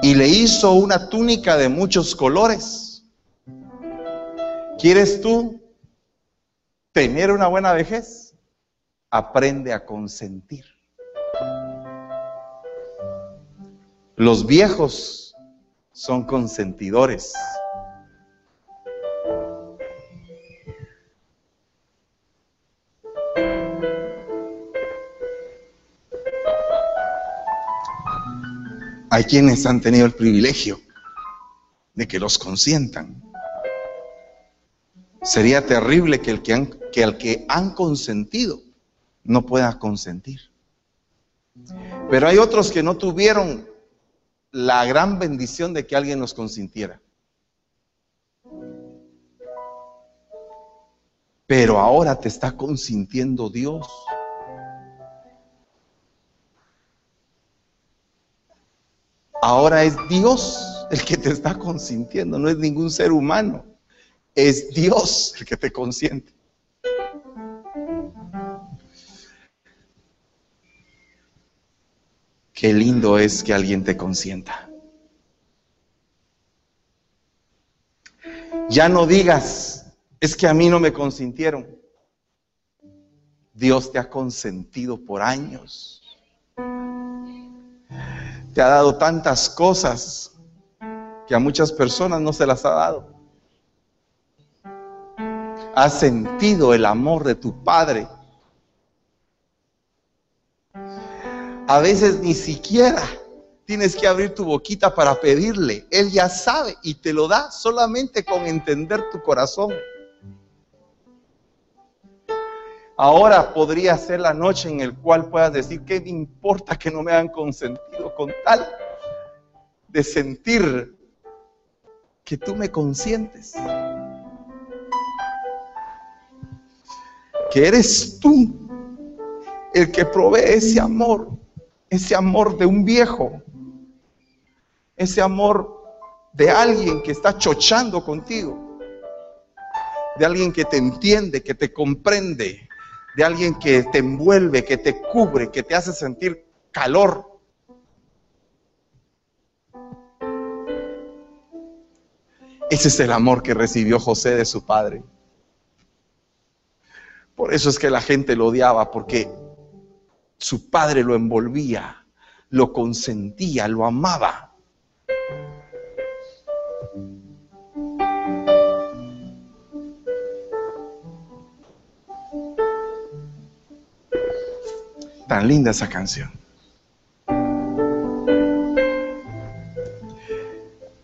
S1: Y le hizo una túnica de muchos colores. ¿Quieres tú tener una buena vejez? Aprende a consentir. Los viejos son consentidores. Hay quienes han tenido el privilegio de que los consientan. Sería terrible que el que, han, que, el que han consentido no pueda consentir. Pero hay otros que no tuvieron la gran bendición de que alguien nos consintiera. Pero ahora te está consintiendo Dios. Ahora es Dios el que te está consintiendo, no es ningún ser humano. Es Dios el que te consiente. Qué lindo es que alguien te consienta. Ya no digas, es que a mí no me consintieron. Dios te ha consentido por años. Te ha dado tantas cosas que a muchas personas no se las ha dado. Has sentido el amor de tu Padre A veces ni siquiera tienes que abrir tu boquita para pedirle. Él ya sabe y te lo da solamente con entender tu corazón. Ahora podría ser la noche en el cual puedas decir, ¿qué me importa que no me hayan consentido con tal de sentir que tú me consientes? Que eres tú el que provee ese amor ese amor de un viejo, ese amor de alguien que está chochando contigo, de alguien que te entiende, que te comprende, de alguien que te envuelve, que te cubre, que te hace sentir calor. Ese es el amor que recibió José de su padre. Por eso es que la gente lo odiaba, porque su padre lo envolvía, lo consentía, lo amaba. Tan linda esa canción.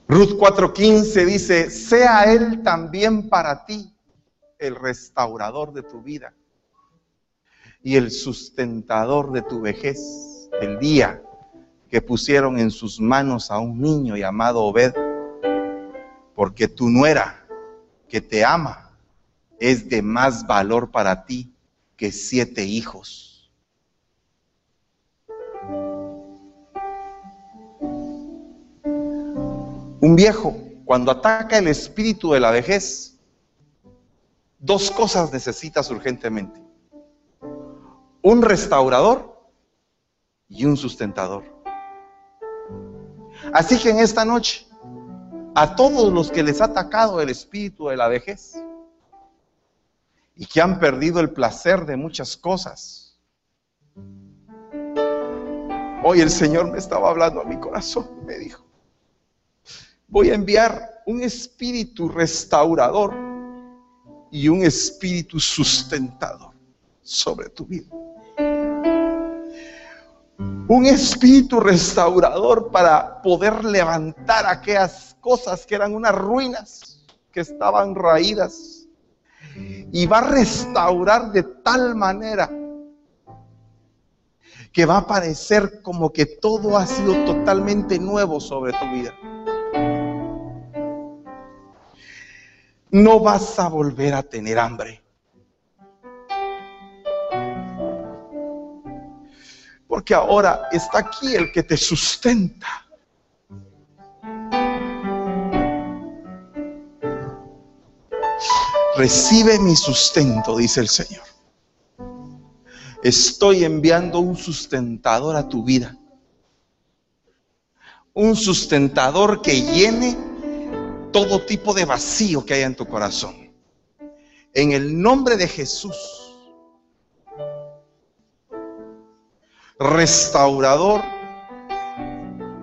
S1: Ruth 4:15 dice, sea Él también para ti el restaurador de tu vida y el sustentador de tu vejez, el día que pusieron en sus manos a un niño llamado Obed, porque tu nuera que te ama es de más valor para ti que siete hijos. Un viejo, cuando ataca el espíritu de la vejez, dos cosas necesitas urgentemente un restaurador y un sustentador. Así que en esta noche, a todos los que les ha atacado el espíritu de la vejez y que han perdido el placer de muchas cosas, hoy el Señor me estaba hablando a mi corazón me dijo, voy a enviar un espíritu restaurador y un espíritu sustentador sobre tu vida un espíritu restaurador para poder levantar aquellas cosas que eran unas ruinas, que estaban raídas. Y va a restaurar de tal manera que va a parecer como que todo ha sido totalmente nuevo sobre tu vida. no vas a volver a tener hambre. Porque ahora está aquí el que te sustenta.
S4: Recibe mi sustento, dice el Señor. Estoy enviando un sustentador a tu vida. Un sustentador que llene todo tipo de vacío que haya en tu corazón. En el nombre de Jesús. Restaurador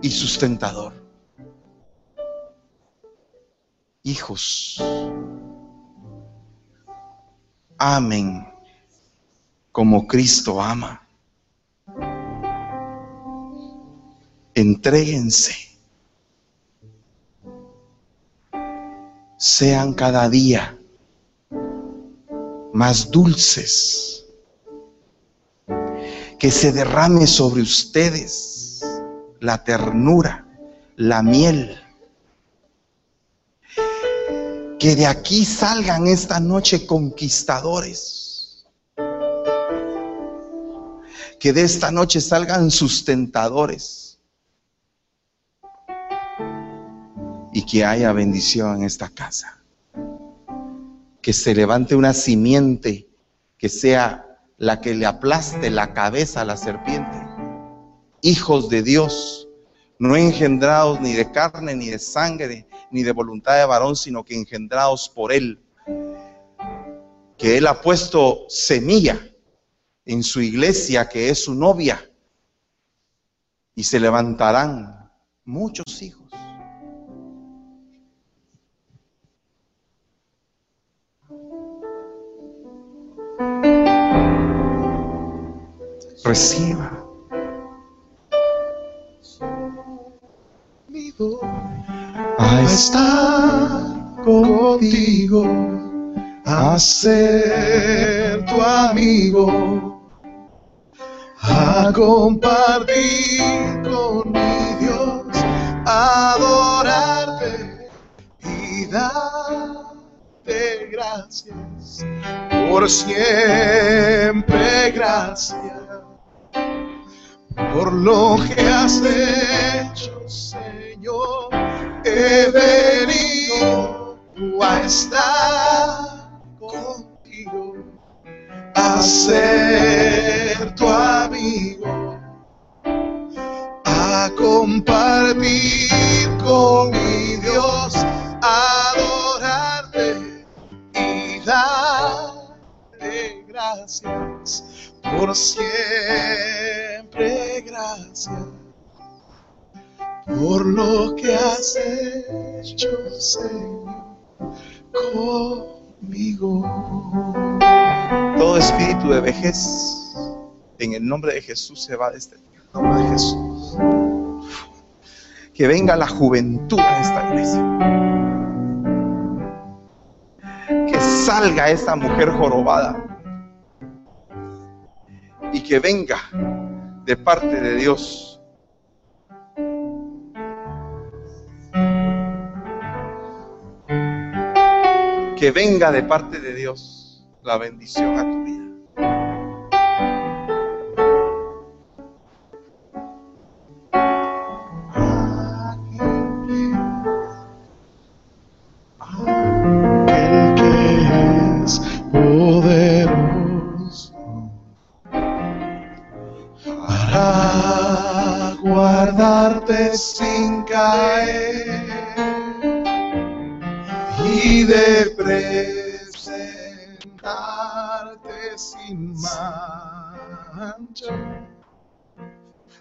S4: y sustentador. Hijos, amen como Cristo ama. Entréguense. Sean cada día más dulces. Que se derrame sobre ustedes la ternura, la miel. Que de aquí salgan esta noche conquistadores que de esta noche salgan sustentadores y que haya bendición en esta casa. Que se levante una simiente que sea la que le aplaste la cabeza a la serpiente. Hijos de Dios, no engendrados ni de carne, ni de sangre, ni de voluntad de varón, sino que engendrados por Él. Que Él ha puesto semilla en su iglesia que es su novia y se levantarán muchos hijos. Reciba. A estar contigo, a ser tu amigo a compartir con mi Dios, adorarte y darte gracias por siempre, gracias por lo que has hecho, Señor. He venido a estar contigo, a ser tu amigo, a compartir con mi Dios, adorarte y darte gracias por siempre, gracias por lo que has hecho, Señor, conmigo. Todo espíritu de vejez en el nombre de Jesús se va de este nombre de Jesús. Que venga la juventud a esta iglesia. Que salga esta mujer jorobada. Y que venga de parte de Dios. Que venga de parte de Dios la bendición a tu vida.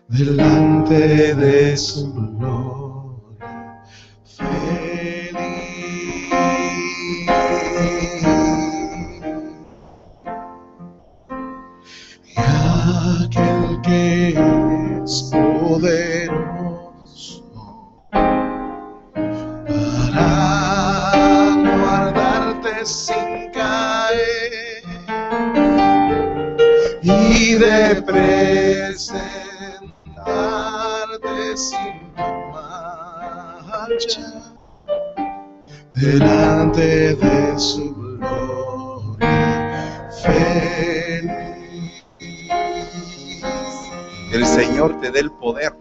S4: Delante de su gloria de presentarte sin mancha delante de su gloria feliz. El Señor te dé el poder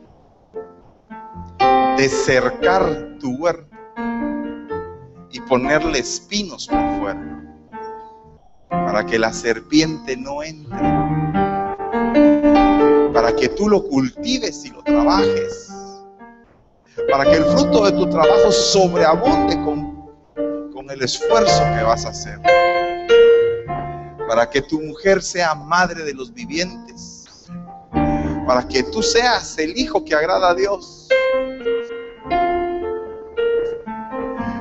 S4: de cercar tu huerto y ponerle espinos por fuera.
S1: para que la serpiente no entre, que tú lo cultives y lo trabajes, para que el fruto de tu trabajo sobreabunde con, con el esfuerzo que vas a hacer, para que tu mujer sea madre de los vivientes, para que tú seas el hijo que agrada a Dios.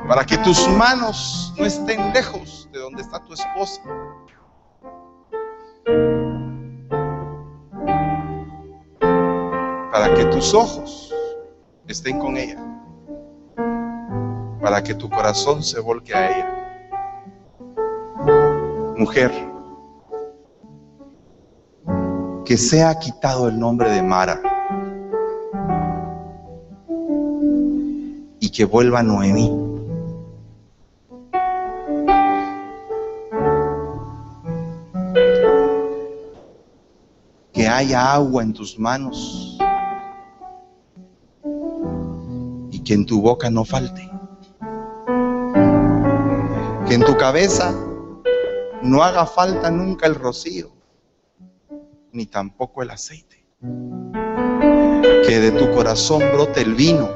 S1: Para que tus manos no estén lejos de donde está tu esposa. Para que tus ojos estén con ella. Para que tu corazón se volque a ella. Mujer, que sea quitado el nombre de Mara y que vuelva Noemí. haya agua en tus manos que en tu boca no falte. Que en tu cabeza no haga falta nunca el rocío, ni tampoco el aceite. Que de tu corazón brote el vino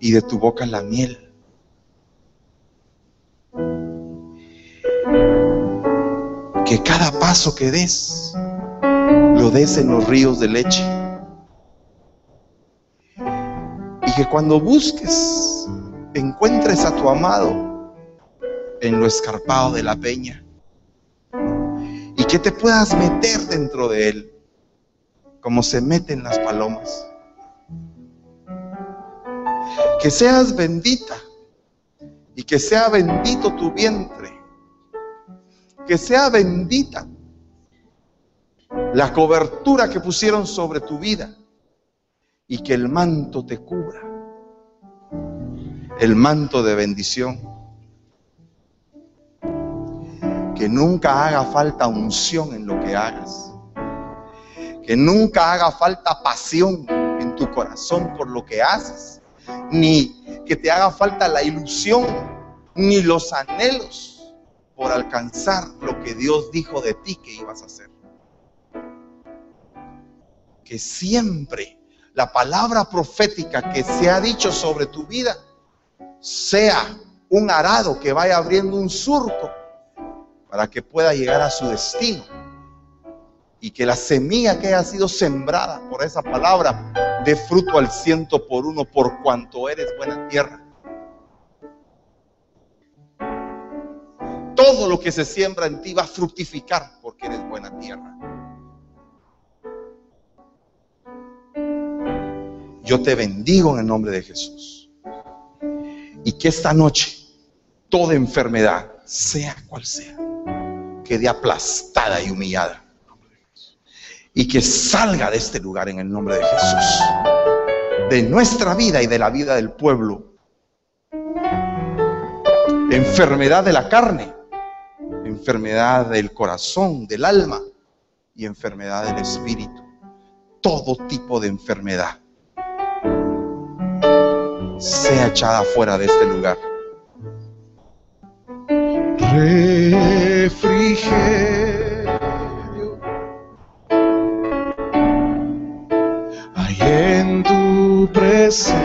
S1: y de tu boca la miel. Que cada paso que des lo des en los ríos de leche. Que cuando busques, encuentres a tu amado en lo escarpado de la peña. Y que te puedas meter dentro de él, como se meten las palomas. Que seas bendita y que sea bendito tu vientre. Que sea bendita la cobertura que pusieron sobre tu vida y que el manto te cubra, el manto de bendición. Que nunca haga falta unción en lo que hagas. Que nunca haga falta pasión en tu corazón por lo que haces. Ni que te haga falta la ilusión, ni los anhelos por alcanzar lo que Dios dijo de ti que ibas a hacer que siempre la palabra profética que se ha dicho sobre tu vida sea un arado que vaya abriendo un surco para que pueda llegar a su destino. Y que la semilla que haya sido sembrada por esa palabra dé fruto al ciento por uno por cuanto eres buena tierra. Todo lo que se siembra en ti va a fructificar porque eres buena tierra. Yo te bendigo en el nombre de Jesús. Y que esta noche toda enfermedad, sea cual sea, quede aplastada y humillada. Y que salga de este lugar en el nombre de Jesús. De nuestra vida y de la vida del pueblo. Enfermedad de la carne, enfermedad del corazón, del alma y enfermedad del espíritu. Todo tipo de enfermedad sea echada fuera de este lugar.
S4: Refrigerio hay en tu presencia.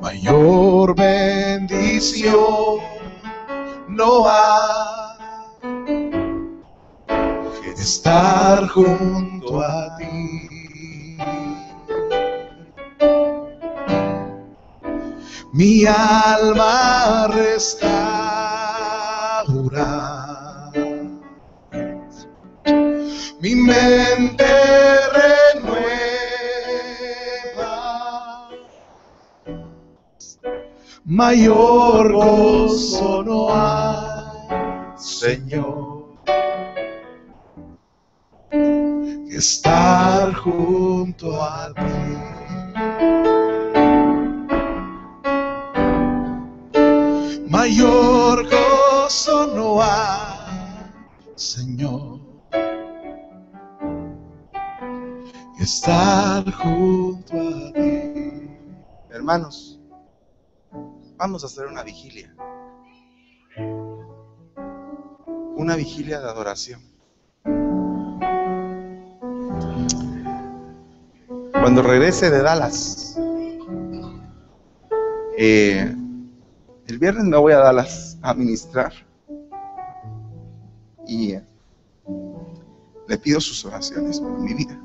S4: Mayor bendición no hay estar junto a mi alma restaura, mi mente renueva, mayor gozo no hay, Señor, que estar junto a ti. Mayor gozo no hay, Señor, estar junto a ti.
S1: Hermanos, vamos a hacer una vigilia. Una vigilia de adoración. Cuando regrese de Dallas, eh, el viernes me voy a Dallas a ministrar. Y eh, le pido sus oraciones por mi vida.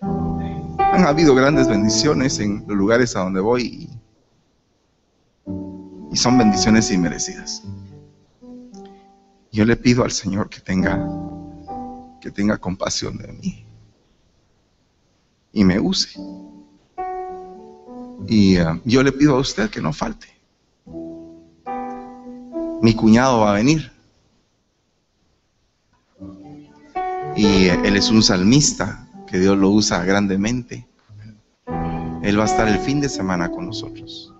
S1: Han habido grandes bendiciones en los lugares a donde voy y, son bendiciones inmerecidas. Yo le pido al Señor que tenga que tenga compasión de mí y me use. Y eh, yo le pido a usted que no falte. Mi cuñado va a venir. Y él es un salmista que Dios lo usa grandemente. Él va a estar el fin de semana con nosotros.